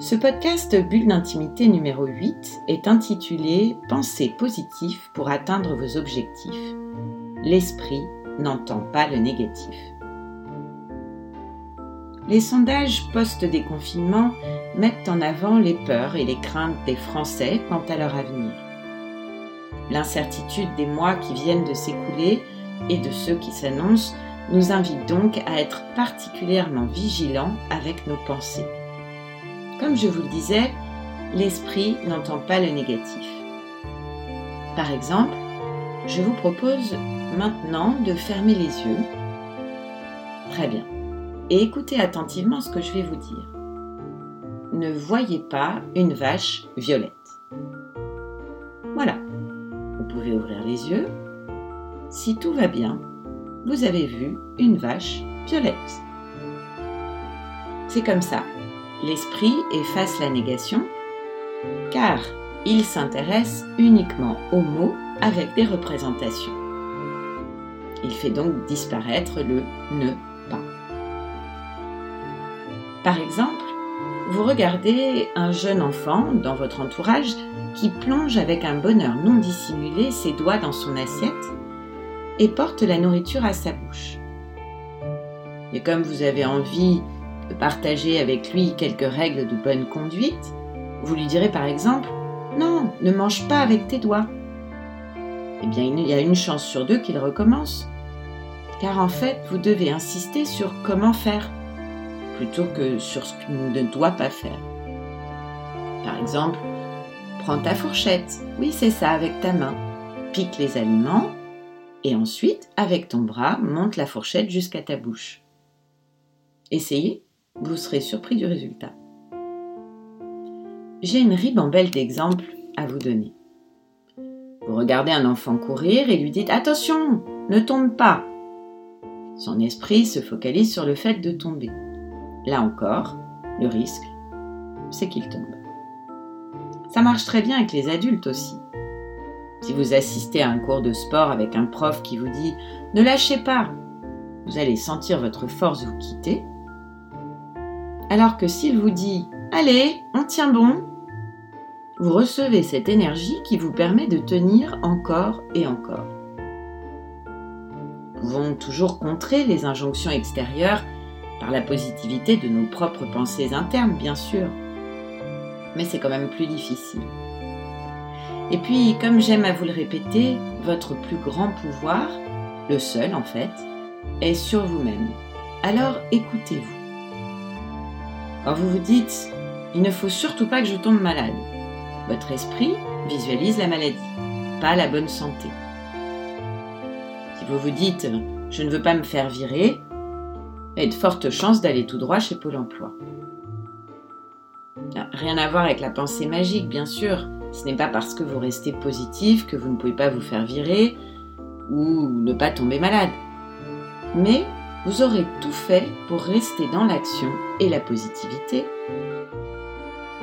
Ce podcast Bulle d'intimité numéro 8 est intitulé Pensée positive pour atteindre vos objectifs. L'esprit n'entend pas le négatif. Les sondages post-déconfinement mettent en avant les peurs et les craintes des Français quant à leur avenir. L'incertitude des mois qui viennent de s'écouler et de ceux qui s'annoncent nous invite donc à être particulièrement vigilants avec nos pensées. Comme je vous le disais, l'esprit n'entend pas le négatif. Par exemple, je vous propose maintenant de fermer les yeux. Très bien. Et écoutez attentivement ce que je vais vous dire. Ne voyez pas une vache violette. Voilà. Vous pouvez ouvrir les yeux. Si tout va bien, vous avez vu une vache violette. C'est comme ça l'esprit efface la négation, car il s'intéresse uniquement aux mots avec des représentations. Il fait donc disparaître le ne pas. Par exemple, vous regardez un jeune enfant dans votre entourage qui plonge avec un bonheur non dissimulé ses doigts dans son assiette et porte la nourriture à sa bouche. Et comme vous avez envie partager avec lui quelques règles de bonne conduite, vous lui direz par exemple Non, ne mange pas avec tes doigts. Eh bien, il y a une chance sur deux qu'il recommence. Car en fait, vous devez insister sur comment faire, plutôt que sur ce qu'il ne doit pas faire. Par exemple, prends ta fourchette, oui c'est ça, avec ta main, pique les aliments, et ensuite, avec ton bras, monte la fourchette jusqu'à ta bouche. Essayez vous serez surpris du résultat. J'ai une ribambelle d'exemples à vous donner. Vous regardez un enfant courir et lui dites Attention, ne tombe pas. Son esprit se focalise sur le fait de tomber. Là encore, le risque, c'est qu'il tombe. Ça marche très bien avec les adultes aussi. Si vous assistez à un cours de sport avec un prof qui vous dit Ne lâchez pas, vous allez sentir votre force vous quitter alors que s'il vous dit Allez, on tient bon, vous recevez cette énergie qui vous permet de tenir encore et encore. Nous pouvons toujours contrer les injonctions extérieures par la positivité de nos propres pensées internes, bien sûr. Mais c'est quand même plus difficile. Et puis, comme j'aime à vous le répéter, votre plus grand pouvoir, le seul en fait, est sur vous-même. Alors écoutez-vous. Quand vous vous dites il ne faut surtout pas que je tombe malade, votre esprit visualise la maladie, pas la bonne santé. Si vous vous dites je ne veux pas me faire virer, a de fortes chances d'aller tout droit chez Pôle emploi. Ah, rien à voir avec la pensée magique, bien sûr. Ce n'est pas parce que vous restez positif que vous ne pouvez pas vous faire virer ou ne pas tomber malade. Mais vous aurez tout fait pour rester dans l'action et la positivité,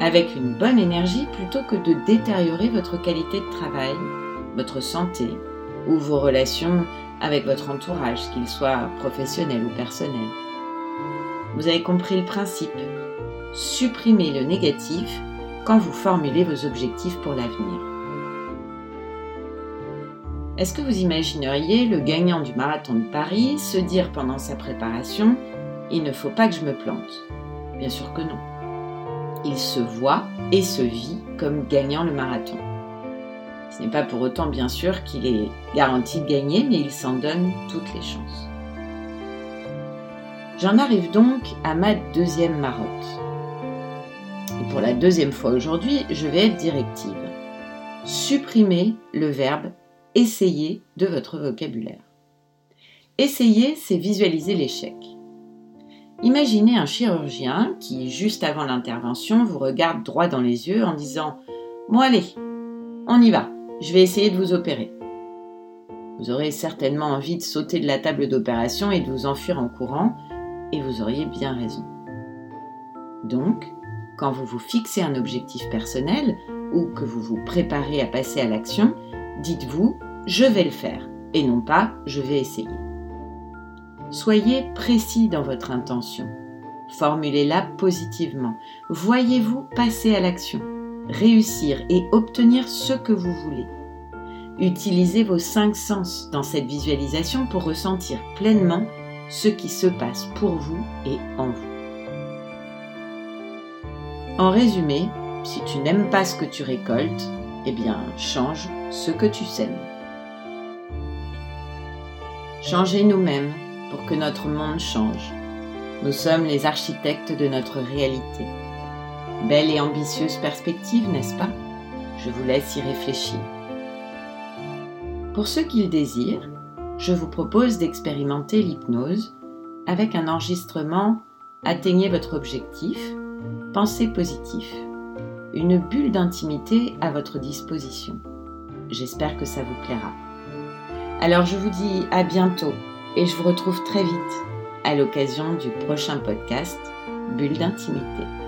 avec une bonne énergie plutôt que de détériorer votre qualité de travail, votre santé ou vos relations avec votre entourage, qu'il soit professionnel ou personnel. Vous avez compris le principe. Supprimez le négatif quand vous formulez vos objectifs pour l'avenir. Est-ce que vous imagineriez le gagnant du marathon de Paris se dire pendant sa préparation Il ne faut pas que je me plante Bien sûr que non. Il se voit et se vit comme gagnant le marathon. Ce n'est pas pour autant bien sûr qu'il est garanti de gagner, mais il s'en donne toutes les chances. J'en arrive donc à ma deuxième marotte. Et pour la deuxième fois aujourd'hui, je vais être directive. Supprimer le verbe Essayez de votre vocabulaire. Essayer, c'est visualiser l'échec. Imaginez un chirurgien qui, juste avant l'intervention, vous regarde droit dans les yeux en disant Bon allez, on y va, je vais essayer de vous opérer. Vous aurez certainement envie de sauter de la table d'opération et de vous enfuir en courant, et vous auriez bien raison. Donc, quand vous vous fixez un objectif personnel ou que vous vous préparez à passer à l'action, dites-vous je vais le faire et non pas je vais essayer. Soyez précis dans votre intention. Formulez-la positivement. Voyez-vous passer à l'action, réussir et obtenir ce que vous voulez. Utilisez vos cinq sens dans cette visualisation pour ressentir pleinement ce qui se passe pour vous et en vous. En résumé, si tu n'aimes pas ce que tu récoltes, eh bien, change ce que tu sèmes. Changez nous-mêmes pour que notre monde change. Nous sommes les architectes de notre réalité. Belle et ambitieuse perspective, n'est-ce pas? Je vous laisse y réfléchir. Pour ceux qui le désirent, je vous propose d'expérimenter l'hypnose avec un enregistrement Atteignez votre objectif, pensez positif, une bulle d'intimité à votre disposition. J'espère que ça vous plaira. Alors je vous dis à bientôt et je vous retrouve très vite à l'occasion du prochain podcast Bulle d'intimité.